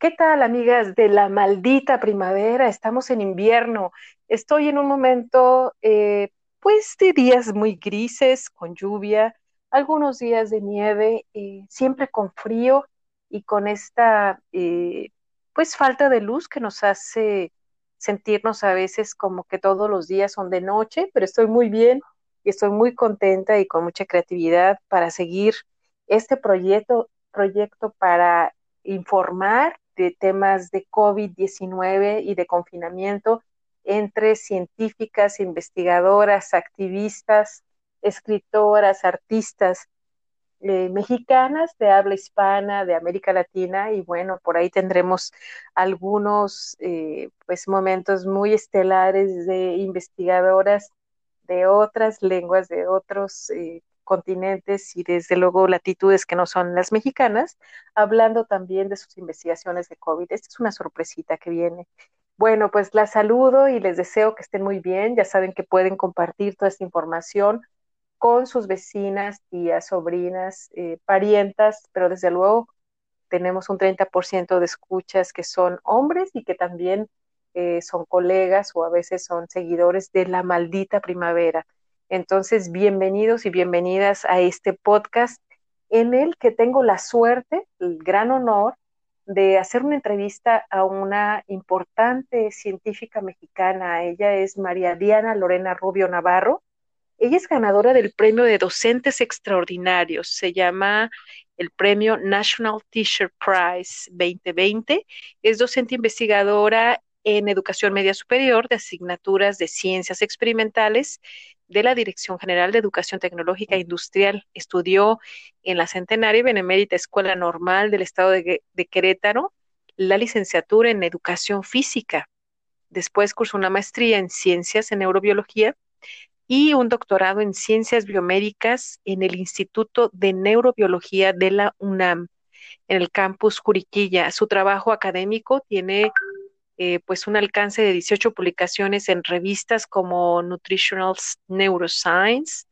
¿Qué tal, amigas de la maldita primavera? Estamos en invierno. Estoy en un momento, eh, pues, de días muy grises, con lluvia, algunos días de nieve, eh, siempre con frío y con esta, eh, pues, falta de luz que nos hace sentirnos a veces como que todos los días son de noche, pero estoy muy bien y estoy muy contenta y con mucha creatividad para seguir este proyecto, proyecto para informar de temas de COVID-19 y de confinamiento entre científicas, investigadoras, activistas, escritoras, artistas eh, mexicanas de habla hispana, de América Latina, y bueno, por ahí tendremos algunos eh, pues momentos muy estelares de investigadoras de otras lenguas, de otros eh, continentes y desde luego latitudes que no son las mexicanas, hablando también de sus investigaciones de COVID. Esta es una sorpresita que viene. Bueno, pues las saludo y les deseo que estén muy bien. Ya saben que pueden compartir toda esta información con sus vecinas, tías, sobrinas, eh, parientas, pero desde luego tenemos un 30% de escuchas que son hombres y que también eh, son colegas o a veces son seguidores de la maldita primavera. Entonces, bienvenidos y bienvenidas a este podcast en el que tengo la suerte, el gran honor de hacer una entrevista a una importante científica mexicana. Ella es María Diana Lorena Rubio Navarro. Ella es ganadora del premio de docentes extraordinarios. Se llama el premio National Teacher Prize 2020. Es docente investigadora en educación media superior de asignaturas de ciencias experimentales de la Dirección General de Educación Tecnológica Industrial. Estudió en la Centenaria y Benemérita Escuela Normal del Estado de, Querétaro la licenciatura en Educación Física. Después cursó una maestría en Ciencias en Neurobiología y un doctorado en Ciencias Biomédicas en el Instituto de Neurobiología de la UNAM, en el campus Juriquilla. Su trabajo académico tiene eh, pues un alcance de 18 publicaciones en revistas como Nutritional Neuroscience,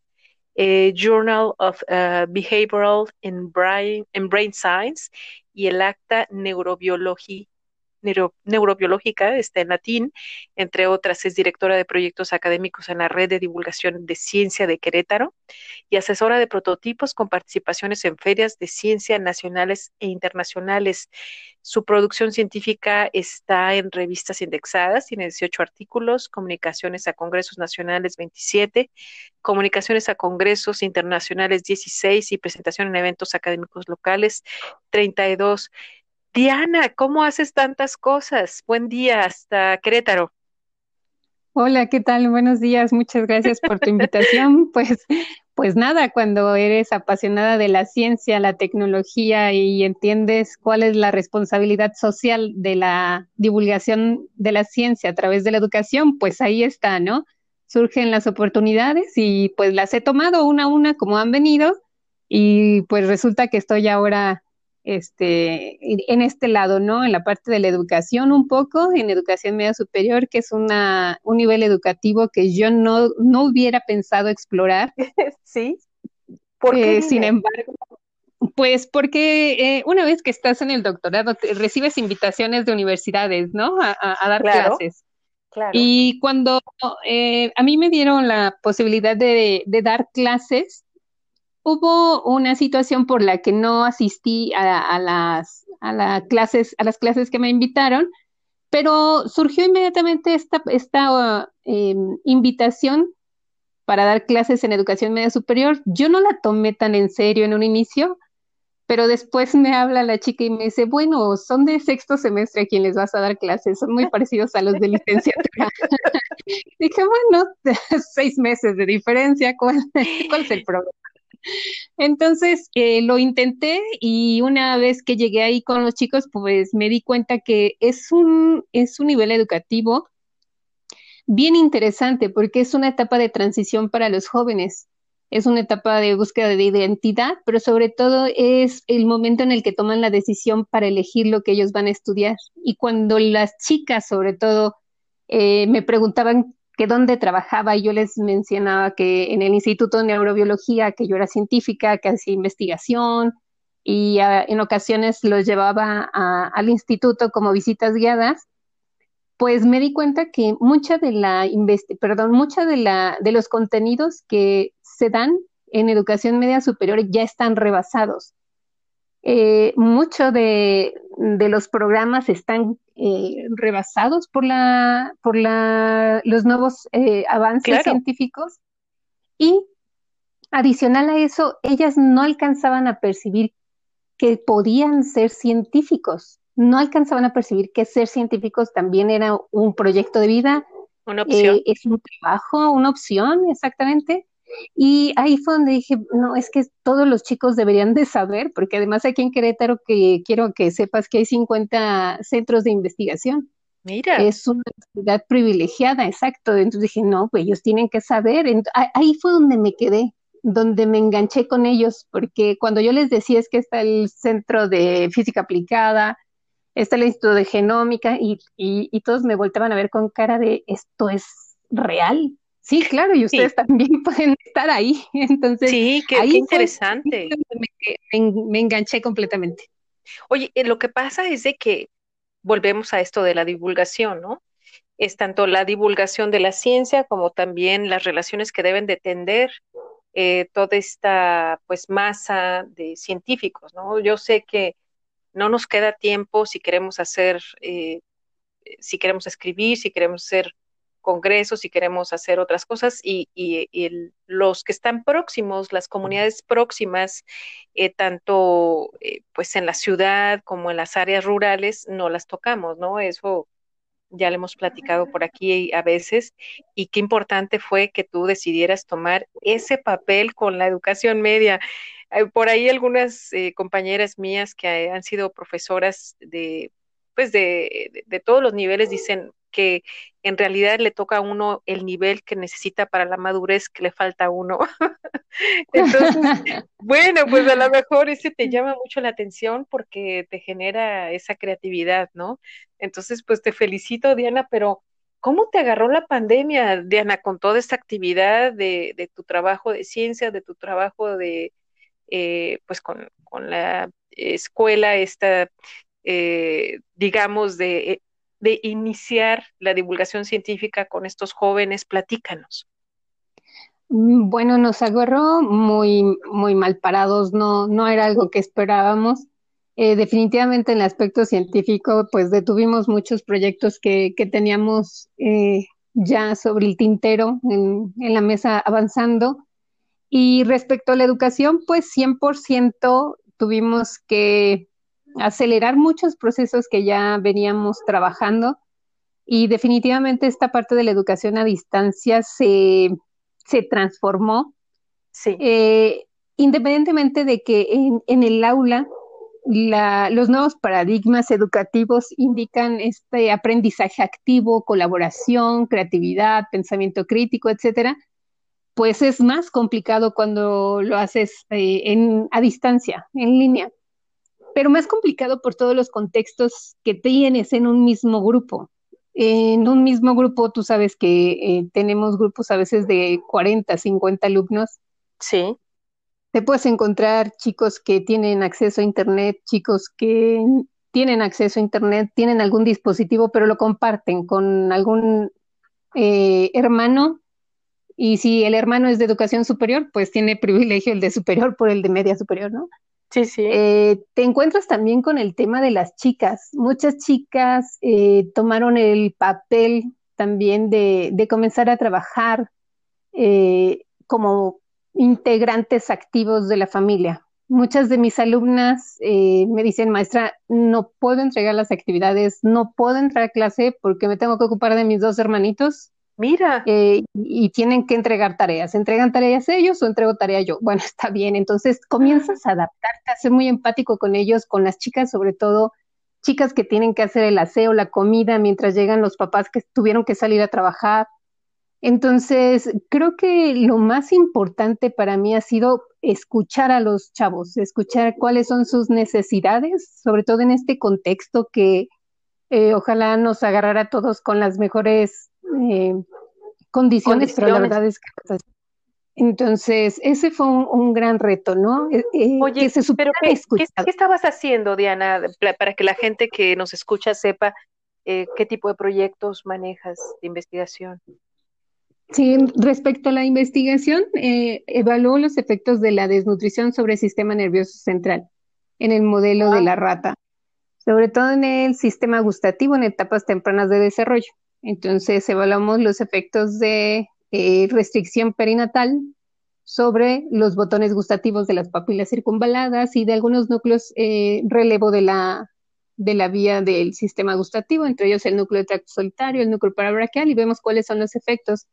eh, Journal of uh, Behavioral and Brain, and Brain Science y el Acta Neurobiológica, está en latín, entre otras, es directora de proyectos académicos en la Red de Divulgación de Ciencia de Querétaro y asesora de prototipos con participaciones en ferias de ciencia nacionales e internacionales. Su producción científica está en revistas indexadas, tiene 18 artículos, comunicaciones a congresos nacionales 27, comunicaciones a congresos internacionales 16 y presentación en eventos académicos locales 32. Diana, ¿cómo haces tantas cosas? Buen día, hasta Querétaro. Hola, ¿qué tal? Buenos días, muchas gracias por tu invitación. Pues, pues nada, cuando eres apasionada de la ciencia, la tecnología y entiendes cuál es la responsabilidad social de la divulgación de la ciencia a través de la educación, pues ahí está, ¿no? Surgen las oportunidades y pues las he tomado una a una como han venido y pues resulta que estoy ahora este, en este lado, ¿no? En la parte de la educación un poco, en educación media superior, que es una, un nivel educativo que yo no, no hubiera pensado explorar. Sí. ¿Por qué? Eh, sin embargo, pues porque eh, una vez que estás en el doctorado, recibes invitaciones de universidades, ¿no? A, dar clases. Claro. Y cuando eh, a mí me dieron la posibilidad de, de dar clases, hubo una situación por la que no asistí a, las, a, clases, a las clases que me invitaron, pero surgió inmediatamente esta, esta em, invitación para dar clases en educación media superior. Yo no la tomé tan en serio en un inicio, pero después me habla la chica y me dice, bueno, son de sexto semestre a quien les vas a dar clases, son muy parecidos a los de licenciatura. Dije, bueno, seis meses de diferencia, ¿cuál, cuál es el problema? Entonces eh, lo intenté y una vez que llegué ahí con los chicos, pues me di cuenta que es un, es un nivel educativo bien interesante porque es una etapa de transición para los jóvenes. Es una etapa de búsqueda de identidad, pero sobre todo es el momento en el que toman la decisión para elegir lo que ellos van a estudiar. Y cuando las chicas, sobre todo, eh, me preguntaban que dónde trabajaba, yo les mencionaba que en el Instituto de Neurobiología, que yo era científica, que hacía investigación, y en ocasiones los llevaba al instituto como visitas guiadas, pues me di cuenta que mucha de la perdón, mucha de la de los contenidos que se dan en educación media superior ya están rebasados. Eh, mucho de, los programas están eh, rebasados por la por la, los nuevos eh, avances científicos. Y adicional a eso ellas no alcanzaban a percibir que podían ser científicos. No alcanzaban a percibir que ser científicos también era un proyecto de vida. Una opción. Es un trabajo una opción exactamente y ahí fue donde dije, no, es que todos los chicos deberían de saber, porque además aquí en Querétaro que quiero que sepas que hay 50 centros de investigación. Mira. Es una ciudad privilegiada, exacto. Entonces dije, no, pues ellos tienen que saber. ahí fue donde me quedé, donde me enganché con ellos, porque cuando yo les decía es que está el centro de física aplicada, está el Instituto de Genómica, y, y, y todos me volteaban a ver con cara de, esto es real, Sí, claro, y ustedes también pueden estar ahí. Entonces, sí, qué, interesante. Me, enganché completamente. Oye, eh, lo que pasa es de que volvemos a esto de la divulgación, ¿no? Es tanto la divulgación de la ciencia como también las relaciones que deben de tender eh, toda esta pues masa de científicos, ¿no? Yo sé que no nos queda tiempo si queremos hacer, eh, si queremos escribir, si queremos ser congresos y queremos hacer otras cosas y, los que están próximos, las comunidades próximas, eh, tanto eh, pues en la ciudad como en las áreas rurales, no las tocamos, ¿no? Eso ya le hemos platicado por aquí a veces y qué importante fue que tú decidieras tomar ese papel con la educación media. Por ahí algunas eh, compañeras mías que han sido profesoras de pues de, de, todos los niveles dicen, que en realidad le toca a uno el nivel que necesita para la madurez que le falta a uno. Entonces, bueno, pues a lo mejor ese te llama mucho la atención porque te genera esa creatividad, ¿no? Entonces, pues te felicito, Diana, pero ¿cómo te agarró la pandemia, Diana, con toda esta actividad de, de tu trabajo de ciencia, de tu trabajo de, eh, pues con, con, la escuela, esta, eh, digamos, de de iniciar la divulgación científica con estos jóvenes? Platícanos. Mm, bueno, nos agarró muy, muy mal parados, no, no era algo que esperábamos. Eh, definitivamente en el aspecto científico, pues detuvimos muchos proyectos que, que teníamos eh, ya sobre el tintero en, la mesa avanzando. Y respecto a la educación, pues 100% tuvimos que acelerar muchos procesos que ya veníamos trabajando y definitivamente esta parte de la educación a distancia se, se transformó. Sí. Eh, independientemente de que en, en el aula la, los nuevos paradigmas educativos indican este aprendizaje activo, colaboración, creatividad, pensamiento crítico, etcétera, pues es más complicado cuando lo haces eh, en, a distancia, en línea pero más complicado por todos los contextos que tienes en un mismo grupo. En un mismo grupo, tú sabes que eh, tenemos grupos a veces de 40, 50 alumnos. Sí. Te puedes encontrar chicos que tienen acceso a Internet, chicos que tienen acceso a Internet, tienen algún dispositivo, pero lo comparten con algún eh, hermano. Y si el hermano es de educación superior, pues tiene privilegio el de superior por el de media superior, ¿no? Sí, sí. Eh, te encuentras también con el tema de las chicas. Muchas chicas eh, tomaron el papel también de, de comenzar a trabajar eh, como integrantes activos de la familia. Muchas de mis alumnas me dicen, maestra, no puedo entregar las actividades, no puedo entrar a clase porque me tengo que ocupar de mis dos hermanitos Mira. Eh, y tienen que entregar tareas. ¿Entregan tareas ellos o entrego tarea yo? Bueno, está bien. Entonces comienzas a adaptarte, a ser muy empático con ellos, con las chicas, sobre todo chicas que tienen que hacer el aseo, la comida, mientras llegan los papás que tuvieron que salir a trabajar. Entonces, creo que lo más importante para mí ha sido escuchar a los chavos, escuchar cuáles son sus necesidades, sobre todo en este contexto que eh, ojalá nos agarrara a todos con las mejores eh, condiciones, pero la verdad es que Entonces, ese fue un, gran reto, ¿no? Eh, eh, Oye, pero ¿qué, estabas haciendo, Diana, para que la gente que nos escucha sepa eh, qué tipo de proyectos manejas de investigación? Sí, respecto a la investigación, evaluó los efectos de la desnutrición sobre el sistema nervioso central en el modelo de la rata, sobre todo en el sistema gustativo en etapas tempranas de desarrollo. Entonces, evaluamos los efectos de eh, restricción perinatal sobre los botones gustativos de las papilas circunvaladas y de algunos núcleos eh, relevo de la, de la vía del sistema gustativo, entre ellos el núcleo de tracto solitario, el núcleo parabraquial, y vemos cuáles son los efectos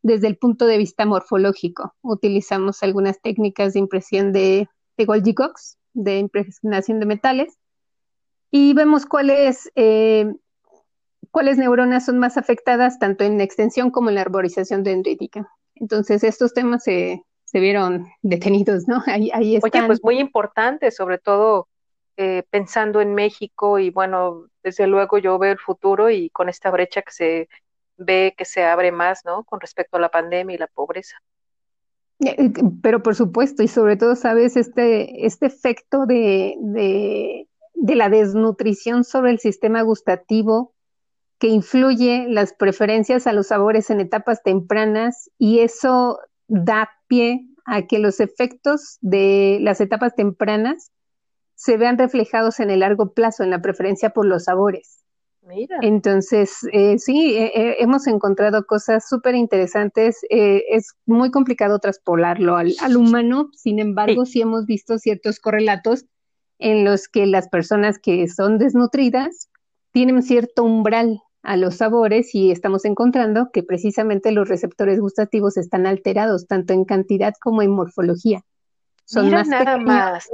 desde el punto de vista morfológico. Utilizamos algunas técnicas de impresión de, de Golgi-Cox, de impregnación de metales, y vemos cuáles eh, cuáles neuronas son más afectadas tanto en extensión como en la arborización dendrítica. Entonces, estos temas se, vieron detenidos, ¿no? Ahí, ahí están. Oye, pues muy importante, sobre todo eh, pensando en México y bueno, desde luego yo veo el futuro y con esta brecha que se ve que se abre más, ¿no? Con respecto a la pandemia y la pobreza. Eh, eh, pero por supuesto, y sobre todo, sabes, este, este efecto de, de, de la desnutrición sobre el sistema gustativo que influye las preferencias a los sabores en etapas tempranas y eso da pie a que los efectos de las etapas tempranas se vean reflejados en el largo plazo, en la preferencia por los sabores. Mira. Entonces, eh, sí, eh, eh, hemos encontrado cosas súper interesantes. es muy complicado traspolarlo al, humano, sin embargo, sí. hemos visto ciertos correlatos en los que las personas que son desnutridas tienen cierto umbral a los sabores y estamos encontrando que precisamente los receptores gustativos están alterados tanto en cantidad como en morfología. Son más nada más.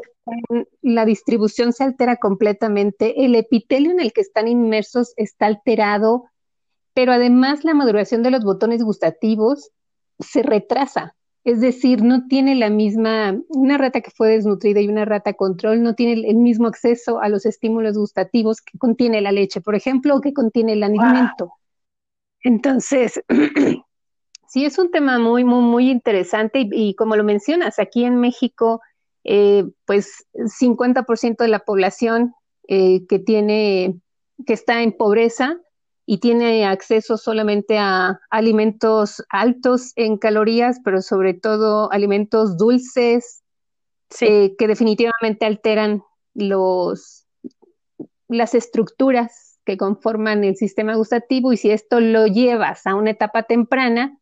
La distribución se altera completamente, el epitelio en el que están inmersos está alterado, pero además la maduración de los botones gustativos se retrasa. Es decir, no tiene la misma, una rata que fue desnutrida y una rata control no tiene el mismo acceso a los estímulos gustativos que contiene la leche, por ejemplo, o que contiene el alimento. Entonces, sí es un tema muy, muy, muy interesante y, como lo mencionas, aquí en México, eh, pues 50% de la población eh, que tiene, que está en pobreza, y tiene acceso solamente a alimentos altos en calorías, pero sobre todo alimentos dulces, eh, que definitivamente alteran los, las estructuras que conforman el sistema gustativo y si esto lo llevas a una etapa temprana,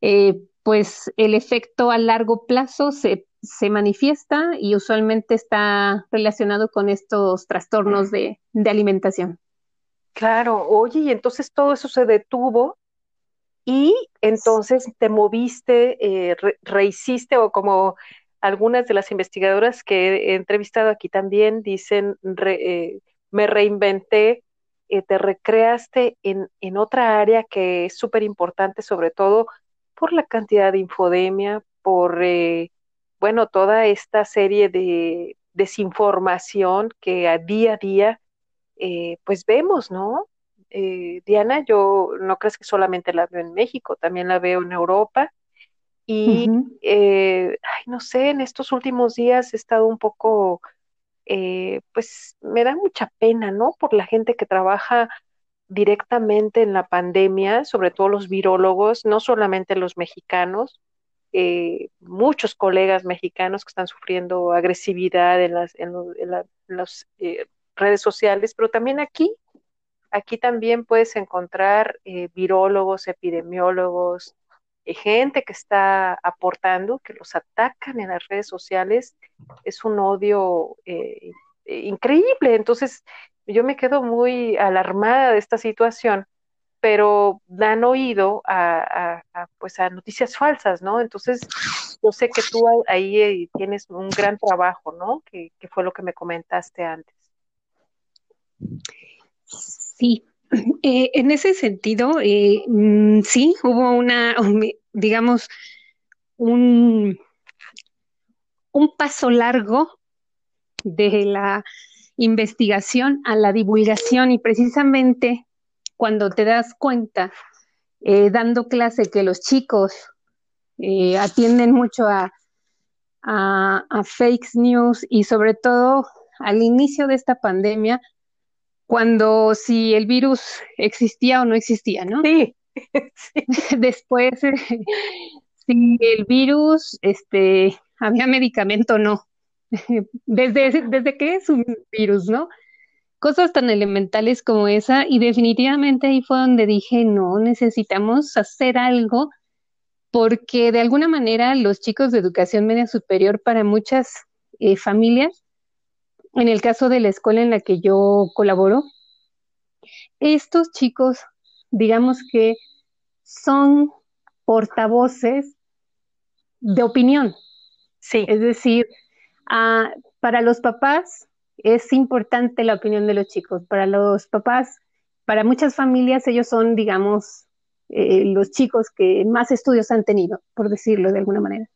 eh, pues el efecto a largo plazo se, se, manifiesta y usualmente está relacionado con estos trastornos de alimentación. Claro, oye, y entonces todo eso se detuvo y entonces te moviste, eh, rehiciste o como algunas de las investigadoras que he entrevistado aquí también dicen, eh, me reinventé, eh, te recreaste en, en, otra área que es súper importante, sobre todo por la cantidad de infodemia, por, bueno, toda esta serie de desinformación que a día a día eh, pues vemos, ¿no? Eh, Diana, yo no crees que solamente la veo en México, también la veo en Europa. Y, eh, ay, no sé, en estos últimos días he estado un poco, pues me da mucha pena, ¿no? Por la gente que trabaja directamente en la pandemia, sobre todo los virólogos, no solamente los mexicanos, muchos colegas mexicanos que están sufriendo agresividad en, las, en, los redes sociales, pero también aquí, aquí también puedes encontrar eh, virólogos, epidemiólogos, eh, gente que está aportando, que los atacan en las redes sociales, es un odio eh, increíble. Entonces, yo me quedo muy alarmada de esta situación, pero dan oído a, pues a noticias falsas, ¿no? Entonces, yo sé que tú ahí tienes un gran trabajo, ¿no? que fue lo que me comentaste antes. Sí, eh, en ese sentido, eh, mm, sí, hubo una, digamos, un, un paso largo de la investigación a la divulgación y precisamente cuando te das cuenta, eh, dando clase, que los chicos atienden mucho a, a, a fake news y sobre todo al inicio de esta pandemia, cuando si el virus existía o no existía, ¿no? Sí. Después, eh, si el virus, este, había medicamento o no. Desde, desde que es un virus, ¿no? Cosas tan elementales como esa, y definitivamente ahí fue donde dije, no, necesitamos hacer algo, porque de alguna manera los chicos de educación media superior para muchas eh, familias, en el caso de la escuela en la que yo colaboro, estos chicos, digamos que son portavoces de opinión. Sí. Es decir, ah, para los papás es importante la opinión de los chicos. Para los papás, para muchas familias, ellos son, digamos, eh, los chicos que más estudios han tenido, por decirlo de alguna manera.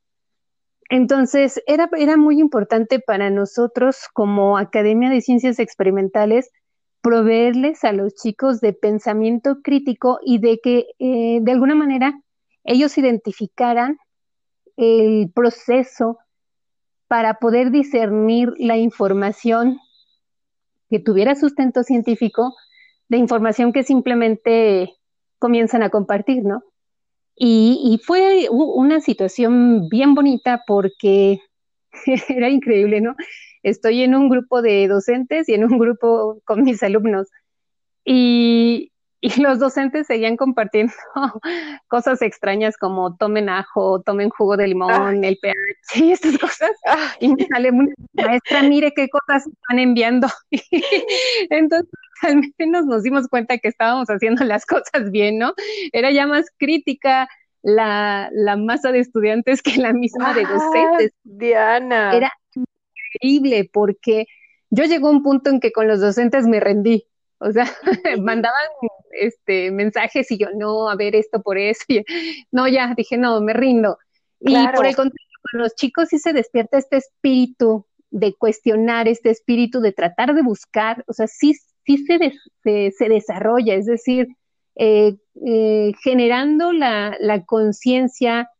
Entonces, era, era muy importante para nosotros como Academia de Ciencias Experimentales proveerles a los chicos de pensamiento crítico y de que eh, de alguna manera ellos identificaran el proceso para poder discernir la información que tuviera sustento científico de información que simplemente comienzan a compartir, ¿no? Y, fue una situación bien bonita porque era increíble, ¿no? Estoy en un grupo de docentes y en un grupo con mis alumnos. Y, y los docentes seguían compartiendo cosas extrañas como tomen ajo, tomen jugo de limón, ah. el pH y estas cosas. Ah. Y me sale una maestra, mire qué cosas están enviando. Entonces, al menos nos dimos cuenta que estábamos haciendo las cosas bien, ¿no? Era ya más crítica la, la masa de estudiantes que la misma de docentes. Diana. Era increíble porque yo llegó a un punto en que con los docentes me rendí. O sea, mandaban este mensajes y yo, no, a ver esto por eso. no, ya, dije, no, me rindo. Y por el contrario, con los chicos sí se despierta este espíritu de cuestionar, este espíritu de tratar de buscar, o sea, sí, sí se, se, desarrolla, es decir, eh, eh, generando la, la conciencia,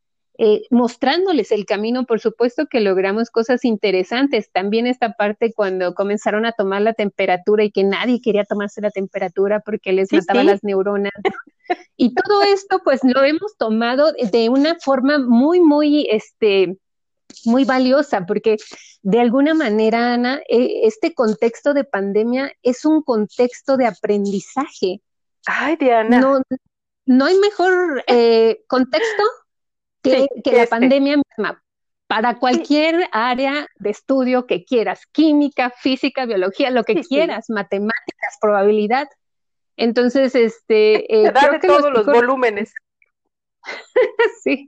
eh, mostrándoles el camino, por supuesto que logramos cosas interesantes. También esta parte cuando comenzaron a tomar la temperatura y que nadie quería tomarse la temperatura porque les mataba las neuronas. y todo esto, pues lo hemos tomado de una forma muy, muy, este, muy valiosa, porque de alguna manera, Ana, e, este contexto de pandemia es un contexto de aprendizaje. Ay, Diana. No, no hay mejor eh, contexto que, la este. pandemia misma. Para cualquier área de estudio que quieras, química, física, biología, lo que quieras, matemáticas, probabilidad. Entonces, este... Eh, creo que todos los volúmenes. sí,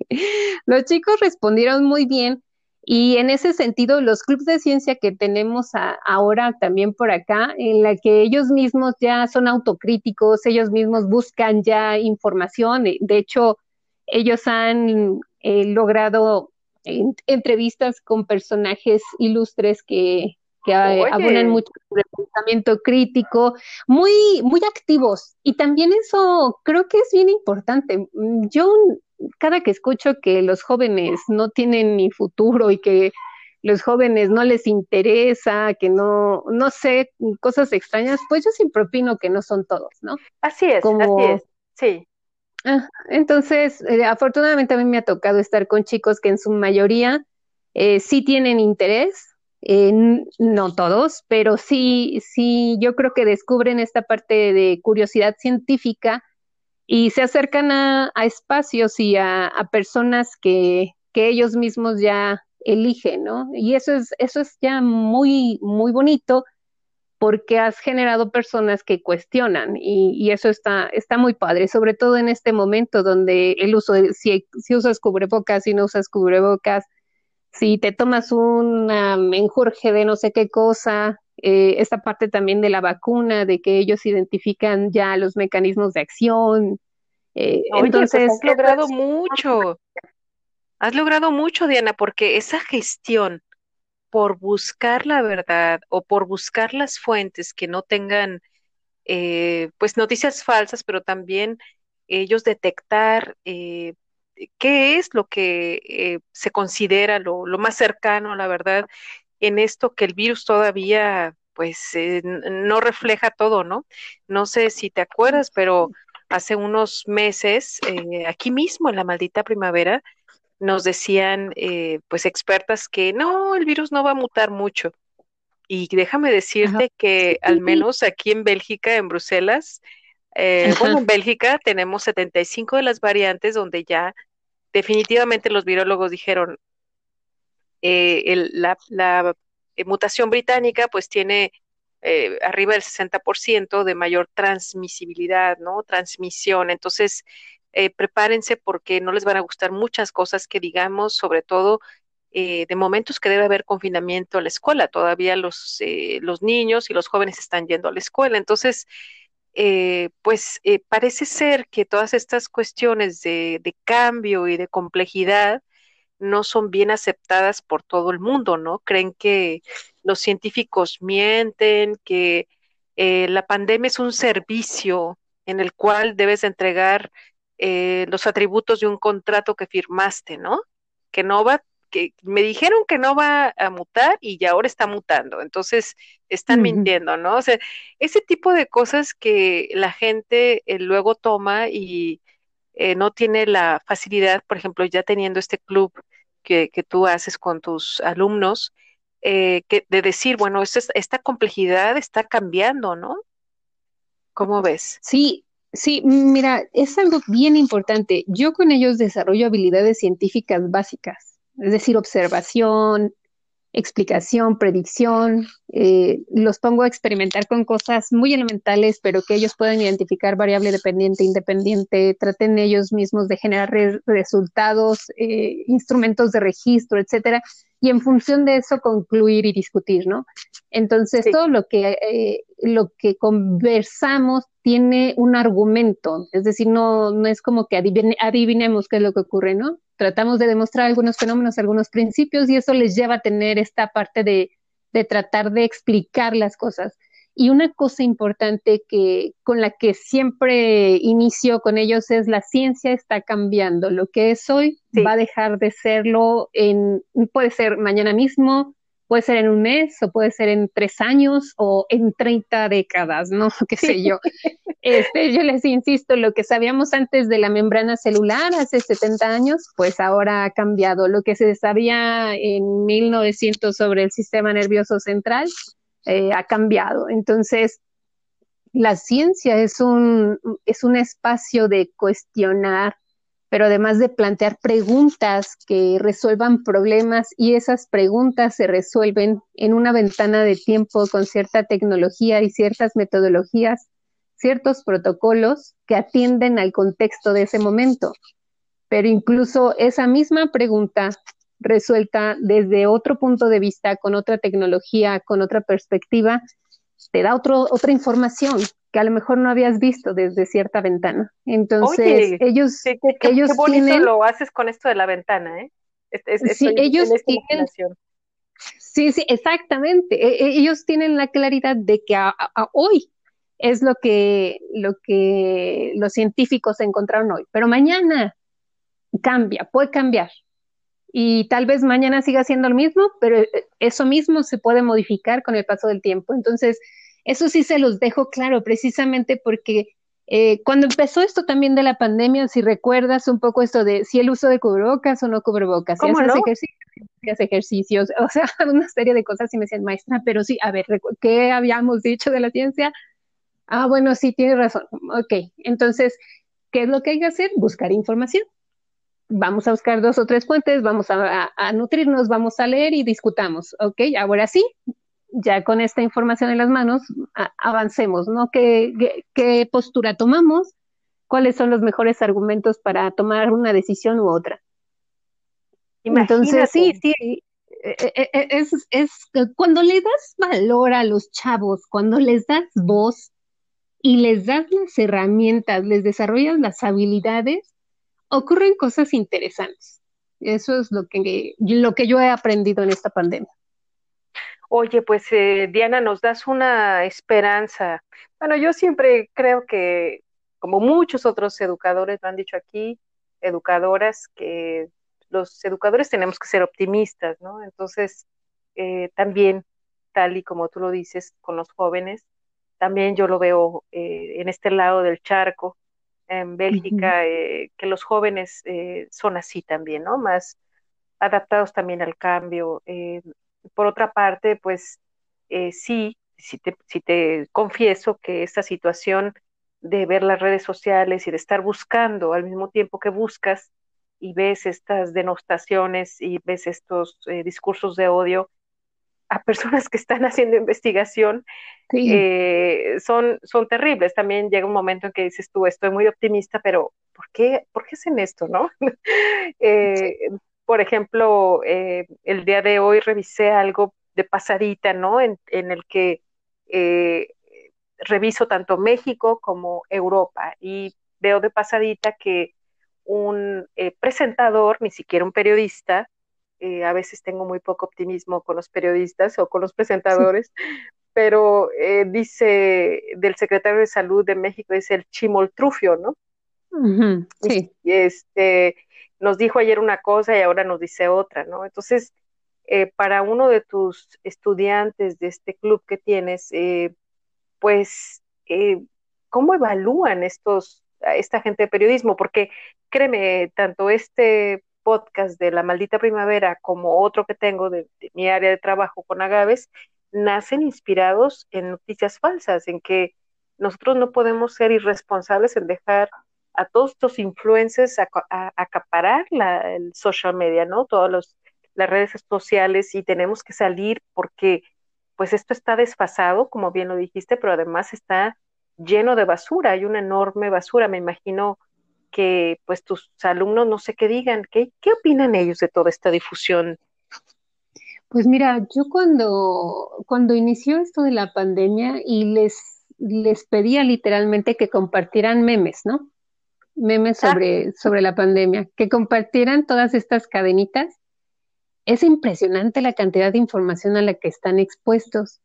los chicos respondieron muy bien y en ese sentido, los clubes de ciencia que tenemos ahora también por acá, en la que ellos mismos ya son autocríticos, ellos mismos buscan ya información, de hecho, ellos han eh, logrado entrevistas con personajes ilustres que, que abonan mucho el pensamiento crítico, muy, muy activos. Y también eso creo que es bien importante. Yo cada que escucho que los jóvenes no tienen ni futuro y que los jóvenes no les interesa, que no, no sé, cosas extrañas, pues yo siempre opino que no son todos, ¿no? Así es, así es, sí. Ah, entonces, eh, afortunadamente a mí me ha tocado estar con chicos que en su mayoría eh, sí tienen interés, eh, no todos, pero sí, sí, yo creo que descubren esta parte de curiosidad científica y se acercan a, espacios y a, personas que, ellos mismos ya eligen, ¿no? Y eso es, eso es ya muy, muy bonito porque has generado personas que cuestionan y, eso está, está muy padre, sobre todo en este momento donde el uso, de, si, usas cubrebocas, si no usas cubrebocas, si te tomas un menjurje de no sé qué cosa, eh, esta parte también de la vacuna, de que ellos identifican ya los mecanismos de acción. Eh, pues, entonces, has logrado mucho. Has logrado mucho, Diana, porque esa gestión por buscar la verdad o por buscar las fuentes que no tengan, eh, pues, noticias falsas, pero también ellos detectar qué es lo que eh, se considera lo, más cercano, la verdad, en esto que el virus todavía pues eh, no refleja todo, ¿no? No sé si te acuerdas, pero hace unos meses, eh, aquí mismo en la maldita primavera, nos decían pues expertas que no, el virus no va a mutar mucho. Y déjame decirte que al menos aquí en Bélgica, en Bruselas, eh, bueno, en Bélgica tenemos 75 de las variantes donde ya definitivamente los virólogos dijeron eh, la, eh, mutación británica pues tiene arriba del 60% de mayor transmisibilidad, ¿no? Transmisión. Entonces, prepárense porque no les van a gustar muchas cosas que digamos, sobre todo de momentos que debe haber confinamiento a la escuela. Todavía los, los niños y los jóvenes están yendo a la escuela. Entonces, eh, pues eh, parece ser que todas estas cuestiones de, cambio y de complejidad no son bien aceptadas por todo el mundo, ¿no? Creen que los científicos mienten, que eh, la pandemia es un servicio en el cual debes entregar los atributos de un contrato que firmaste, ¿no? Que no va que me dijeron que no va a mutar y ya ahora está mutando, entonces están mintiendo, ¿no? O sea, ese tipo de cosas que la gente eh, luego toma y eh, no tiene la facilidad, por ejemplo, ya teniendo este club que, que tú haces con tus alumnos, eh, que, de decir, bueno, esta, esta complejidad está cambiando, ¿no? ¿Cómo ves? Sí, Sí, mira, es algo bien importante. Yo con ellos desarrollo habilidades científicas básicas es decir, observación, explicación, predicción. Eh, los pongo a experimentar con cosas muy elementales, pero que ellos puedan identificar variable dependiente, independiente, traten ellos mismos de generar resultados, eh, instrumentos de registro, etcétera, y en función de eso concluir y discutir, ¿no? Entonces, todo lo que, eh, lo que conversamos tiene un argumento, es decir, no, no es como que adivinemos qué es lo que ocurre, ¿no? tratamos de demostrar algunos fenómenos, algunos principios y eso les lleva a tener esta parte de, tratar de explicar las cosas. Y una cosa importante que con la que siempre inicio con ellos es la ciencia está cambiando. Lo que es hoy va a dejar de serlo en, puede ser mañana mismo, puede ser en un mes o puede ser en tres años o en 30 décadas, ¿no? ¿Qué sé yo? Este, yo les insisto, lo que sabíamos antes de la membrana celular hace 70 años, pues ahora ha cambiado. Lo que se sabía en 1900 sobre el sistema nervioso central eh, ha cambiado. Entonces, la ciencia es un, es un espacio de cuestionar pero además de plantear preguntas que resuelvan problemas y esas preguntas se resuelven en una ventana de tiempo con cierta tecnología y ciertas metodologías, ciertos protocolos que atienden al contexto de ese momento. Pero incluso esa misma pregunta resuelta desde otro punto de vista, con otra tecnología, con otra perspectiva, te da otro, otra información que a lo mejor no habías visto desde cierta ventana. Entonces, ellos, qué, ellos lo haces con esto de la ventana, ¿eh? sí, ellos tienen, sí, sí, exactamente. E, e, ellos tienen la claridad de que hoy es lo que, lo que los científicos encontraron hoy, pero mañana cambia, puede cambiar. Y tal vez mañana siga siendo lo mismo, pero eh, eso mismo se puede modificar con el paso del tiempo. Entonces, eso sí se los dejo claro, precisamente porque eh, cuando empezó esto también de la pandemia, si recuerdas un poco esto de si el uso de cubrebocas o no cubrebocas, si haces, ejercicios, ejercicios, o sea, una serie de cosas y me decían, maestra, pero sí, a ver, ¿qué habíamos dicho de la ciencia? Ah, bueno, sí, tienes razón. Ok, entonces, ¿qué es lo que hay que hacer? Buscar información. Vamos a buscar dos o tres fuentes, vamos a, a nutrirnos, vamos a leer y discutamos. Ok, ahora sí, ya con esta información en las manos, avancemos, ¿no? ¿Qué, ¿Qué, postura tomamos? ¿Cuáles son los mejores argumentos para tomar una decisión u otra? Entonces, sí, sí, e, e, e, es, es cuando le das valor a los chavos, cuando les das voz y les das las herramientas, les desarrollas las habilidades, ocurren cosas interesantes. Eso es lo que, lo que yo he aprendido en esta pandemia. Oye, pues eh, Diana, nos das una esperanza. Bueno, yo siempre creo que, como muchos otros educadores lo han dicho aquí, educadoras que los educadores tenemos que ser optimistas, ¿no? Entonces, eh, también, tal y como tú lo dices, con los jóvenes, también yo lo veo eh, en este lado del charco, en Bélgica, eh, que los jóvenes son así también, ¿no? Más adaptados también al cambio. Por otra parte, pues sí, si te, si te confieso que esta situación de ver las redes sociales y de estar buscando al mismo tiempo que buscas y ves estas denostaciones y ves estos eh, discursos de odio a personas que están haciendo investigación, eh, son, son terribles. También llega un momento en que dices tú, estoy muy optimista, pero ¿por qué, ¿por qué hacen esto, no? Eh, por ejemplo, el día de hoy revisé algo de pasadita, ¿no? En, en el que reviso tanto México como Europa y veo de pasadita que un eh, presentador, ni siquiera un periodista, eh, a veces tengo muy poco optimismo con los periodistas o con los presentadores, pero eh, dice del secretario de Salud de México, es el chimoltrufio, ¿no? sí. Y, este, nos dijo ayer una cosa y ahora nos dice otra, ¿no? Entonces, para uno de tus estudiantes de este club que tienes, pues, ¿cómo evalúan estos esta gente de periodismo, porque créeme, tanto este podcast de La Maldita Primavera como otro que tengo de, mi área de trabajo con Agaves, nacen inspirados en noticias falsas, en que nosotros no podemos ser irresponsables en dejar a todos estos influencers a, acaparar la, el social media, ¿no? Todas las redes sociales y tenemos que salir porque pues esto está desfasado, como bien lo dijiste, pero además está lleno de basura, hay una enorme basura, me imagino que pues tus alumnos no sé qué digan, ¿qué, qué opinan ellos de toda esta difusión? Pues mira, yo cuando, cuando inició esto de la pandemia y les, les pedía literalmente que compartieran memes, ¿no? Memes ah. sobre, sobre la pandemia, que compartieran todas estas cadenitas. Es impresionante la cantidad de información a la que están expuestos.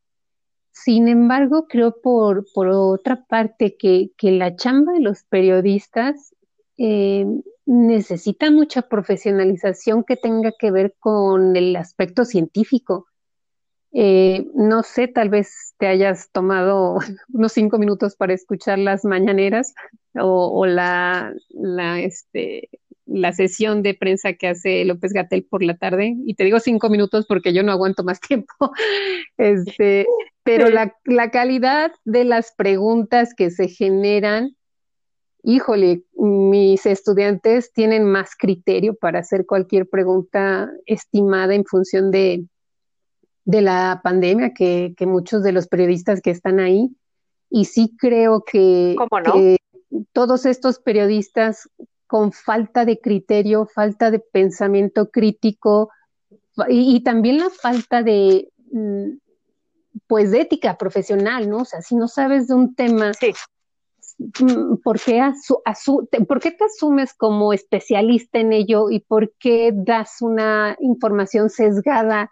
Sin embargo, creo por, por otra parte que, la chamba de los periodistas eh, necesita mucha profesionalización que tenga que ver con el aspecto científico. Eh, no sé, tal vez te hayas tomado unos cinco minutos para escuchar las mañaneras o, la, la, este, la sesión de prensa que hace López Gatel por la tarde. Y te digo cinco minutos porque yo no aguanto más tiempo. Este, pero la, la calidad de las preguntas que se generan, híjole, mis estudiantes tienen más criterio para hacer cualquier pregunta estimada en función de, de la pandemia que, que, muchos de los periodistas que están ahí. Y sí creo que, que todos estos periodistas con falta de criterio, falta de pensamiento crítico y, y también la falta de, mm, pues de ética profesional, ¿no? O sea, si no sabes de un tema, mm, ¿por, qué ¿por qué te asumes como especialista en ello y por qué das una información sesgada?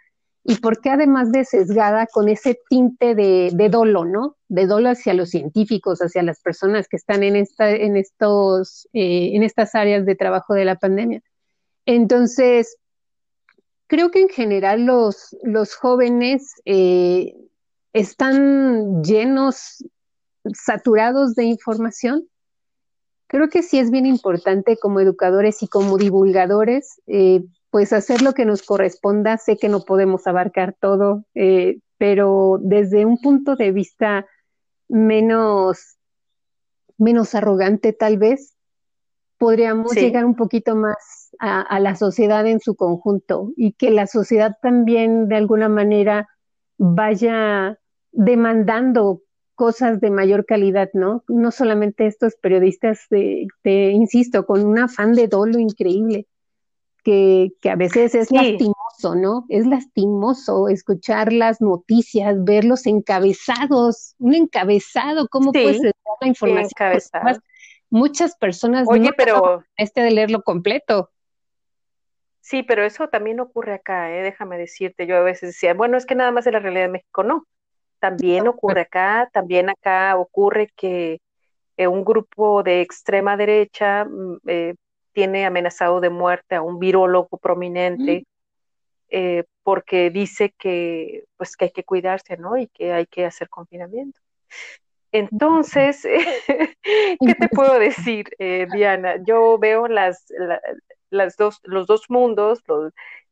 Y por qué además de sesgada con ese tinte de, dolo, ¿no? De dolo hacia los científicos, hacia las personas que están en, esta, en, estos, eh, en estas áreas de trabajo de la pandemia. Entonces, creo que en general los, los jóvenes eh, están llenos, saturados de información. Creo que sí es bien importante como educadores y como divulgadores, eh, pues hacer lo que nos corresponda. Sé que no podemos abarcar todo, eh, pero desde un punto de vista menos, menos arrogante tal vez, podríamos llegar un poquito más a, a, la sociedad en su conjunto y que la sociedad también de alguna manera vaya demandando cosas de mayor calidad, ¿no? No solamente estos periodistas, de, insisto, con un afán de dolo increíble, que, que a veces es lastimoso, ¿no? Es lastimoso escuchar las noticias, ver los encabezados, un encabezado, ¿cómo puedes dar la información? muchas personas Oye, pero este de leerlo completo. Sí, pero eso también ocurre acá, ¿eh? déjame decirte. Yo a veces decía, bueno, es que nada más de la realidad de México, no también ocurre acá, también acá ocurre que eh, un grupo de extrema derecha mm, eh, tiene amenazado de muerte a un virólogo prominente mm. eh, porque dice que, pues, que hay que cuidarse, ¿no? Y que hay que hacer confinamiento. Entonces, ¿qué te puedo decir, eh, Diana? Yo veo las, las dos, los dos mundos,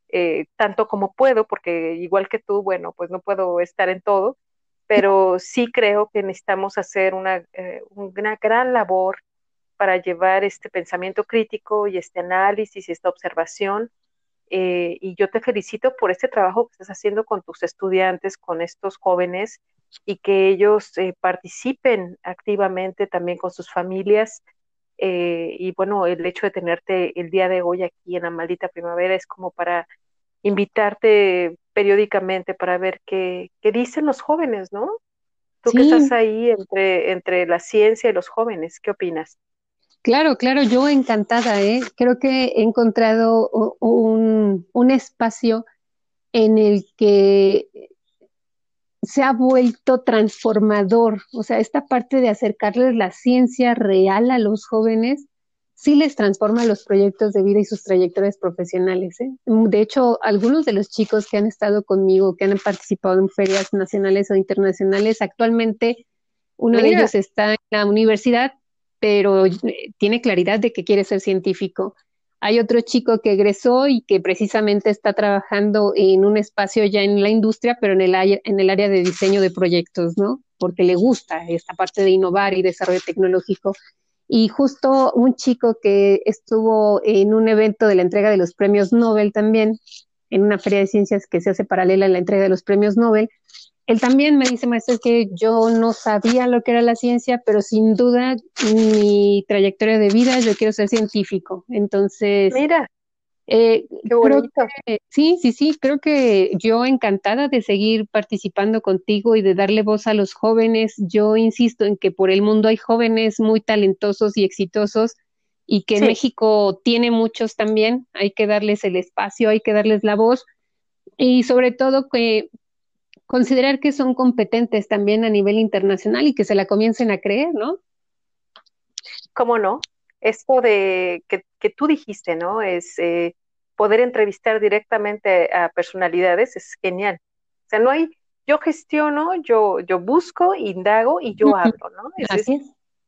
eh, tanto como puedo, porque igual que tú, bueno, pues no puedo estar en todo, pero sí creo que necesitamos hacer una, eh, una gran labor para llevar este pensamiento crítico y este análisis y esta observación. Eh, y yo te felicito por este trabajo que estás haciendo con tus estudiantes, con estos jóvenes, y que ellos eh, participen activamente también con sus familias. y bueno, el hecho de tenerte el día de hoy aquí en la maldita primavera es como para invitarte periódicamente para ver qué, qué dicen los jóvenes, ¿no? Tú que estás ahí entre, entre la ciencia y los jóvenes, ¿qué opinas? Claro, claro, yo encantada, ¿eh? Creo que he encontrado un, un espacio en el que se ha vuelto transformador, o sea, esta parte de acercarles la ciencia real a los jóvenes sí les transforma los proyectos de vida y sus trayectorias profesionales. ¿eh? De hecho, algunos de los chicos que han estado conmigo, que han participado en ferias nacionales o internacionales, actualmente uno de ellos está en la universidad, pero eh, tiene claridad de que quiere ser científico. Hay otro chico que egresó y que precisamente está trabajando en un espacio ya en la industria, pero en el, en el área de diseño de proyectos, ¿no? Porque le gusta esta parte de innovar y desarrollo tecnológico. Y justo un chico que estuvo en un evento de la entrega de los premios Nobel también, en una feria de ciencias que se hace paralela a la entrega de los premios Nobel, él también me dice, maestro, que yo no sabía lo que era la ciencia, pero sin duda mi trayectoria de vida, yo quiero ser científico. Entonces, mira, eh, sí, sí, sí, creo que yo encantada de seguir participando contigo y de darle voz a los jóvenes. Yo insisto en que por el mundo hay jóvenes muy talentosos y exitosos y que en México tiene muchos también. Hay que darles el espacio, hay que darles la voz y sobre todo que considerar que son competentes también a nivel internacional y que se la comiencen a creer, ¿no? ¿Cómo no? esto de que, tú dijiste, ¿no? Es eh, poder entrevistar directamente a personalidades, es genial. O sea, no hay, yo gestiono, yo, yo busco, indago y yo hablo, ¿no? Es,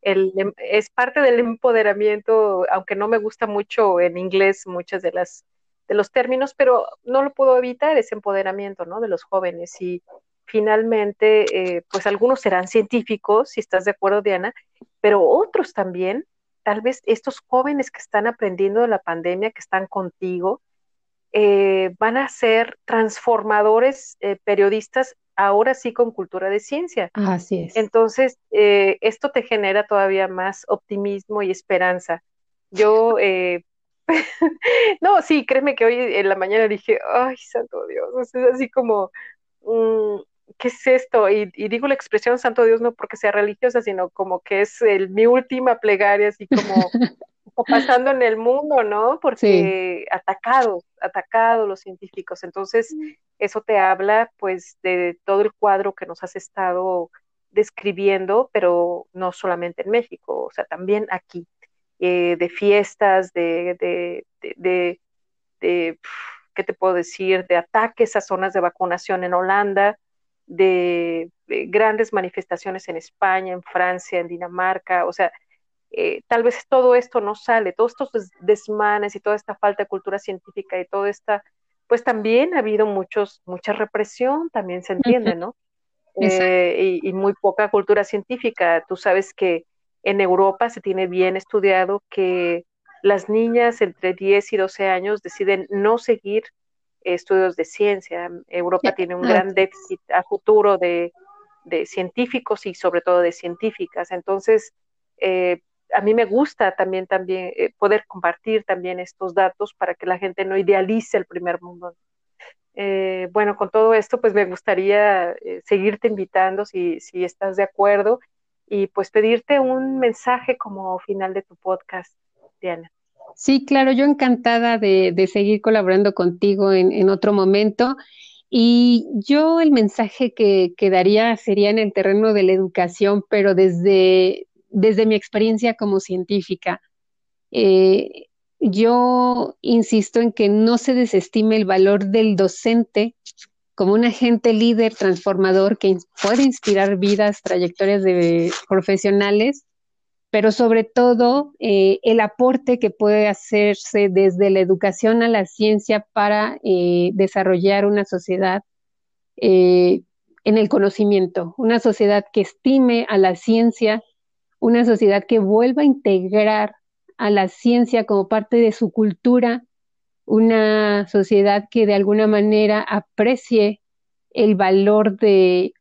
El, es parte del empoderamiento, aunque no me gusta mucho en inglés muchas de las de los términos, pero no lo puedo evitar ese empoderamiento, ¿no? De los jóvenes y finalmente, eh, pues algunos serán científicos, si estás de acuerdo, Diana, pero otros también tal vez estos jóvenes que están aprendiendo de la pandemia, que están contigo, eh, van a ser transformadores eh, periodistas ahora sí con cultura de ciencia. Así es. Entonces, eh, esto te genera todavía más optimismo y esperanza. Yo, no, sí, créeme que hoy en la mañana dije, ay, santo Dios, es así como, mm, ¿qué es esto? Y, digo la expresión Santo Dios no porque sea religiosa, sino como que es el, mi última plegaria, así como pasando en el mundo, ¿no? Porque atacados, atacados los científicos. Entonces, mm. eso te habla pues de todo el cuadro que nos has estado describiendo, pero no solamente en México, o sea, también aquí, eh, de fiestas, de, de, de, de, ¿qué te puedo decir? De ataques a zonas de vacunación en Holanda, de, grandes manifestaciones en España, en Francia, en Dinamarca, o sea, eh, tal vez todo esto no sale, todos estos desmanes y toda esta falta de cultura científica y toda esta, pues también ha habido muchos, mucha represión, también se entiende, ¿no? Eh, y, y, muy poca cultura científica. Tú sabes que en Europa se tiene bien estudiado que las niñas entre 10 y 12 años deciden no seguir estudios de ciencia. Europa tiene un gran déficit a futuro de, científicos y sobre todo de científicas. Entonces, eh, a mí me gusta también, también eh, poder compartir también estos datos para que la gente no idealice el primer mundo. Eh, bueno, con todo esto, pues me gustaría seguirte invitando si, si estás de acuerdo y pues pedirte un mensaje como final de tu podcast, Diana. Sí, claro, yo encantada de, seguir colaborando contigo en, otro momento. Y yo el mensaje que, daría sería en el terreno de la educación, pero desde, desde mi experiencia como científica. Eh, yo insisto en que no se desestime el valor del docente como un agente líder transformador que puede inspirar vidas, trayectorias de profesionales, pero sobre todo eh, el aporte que puede hacerse desde la educación a la ciencia para eh, desarrollar una sociedad eh, en el conocimiento, una sociedad que estime a la ciencia, una sociedad que vuelva a integrar a la ciencia como parte de su cultura, una sociedad que de alguna manera aprecie el valor de,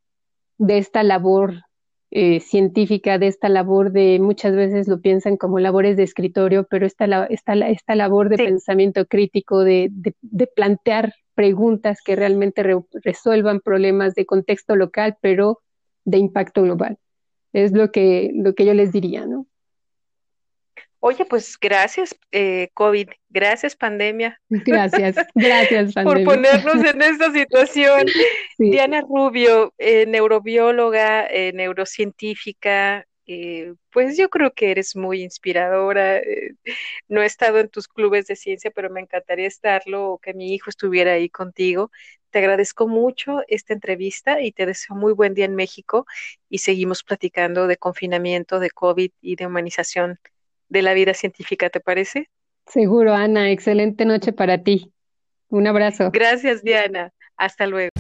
esta labor eh, científica, de esta labor de, muchas veces lo piensan como labores de escritorio, pero esta, esta, esta labor de pensamiento crítico, de, plantear preguntas que realmente resuelvan problemas de contexto local, pero de impacto global. Es lo que, lo que yo les diría, ¿no? Oye, pues gracias, eh, COVID, gracias, pandemia. Gracias, gracias, pandemia. Por ponernos en esta situación. Diana Rubio, eh, neurobióloga, eh, neurocientífica, pues yo creo que eres muy inspiradora. no he estado en tus clubes de ciencia, pero me encantaría estarlo o que mi hijo estuviera ahí contigo. Te agradezco mucho esta entrevista y te deseo muy buen día en México y seguimos platicando de confinamiento, de COVID y de humanización de la vida científica, ¿te parece? Seguro, Ana. Excelente noche para ti. Un abrazo. Gracias, Diana. Hasta luego.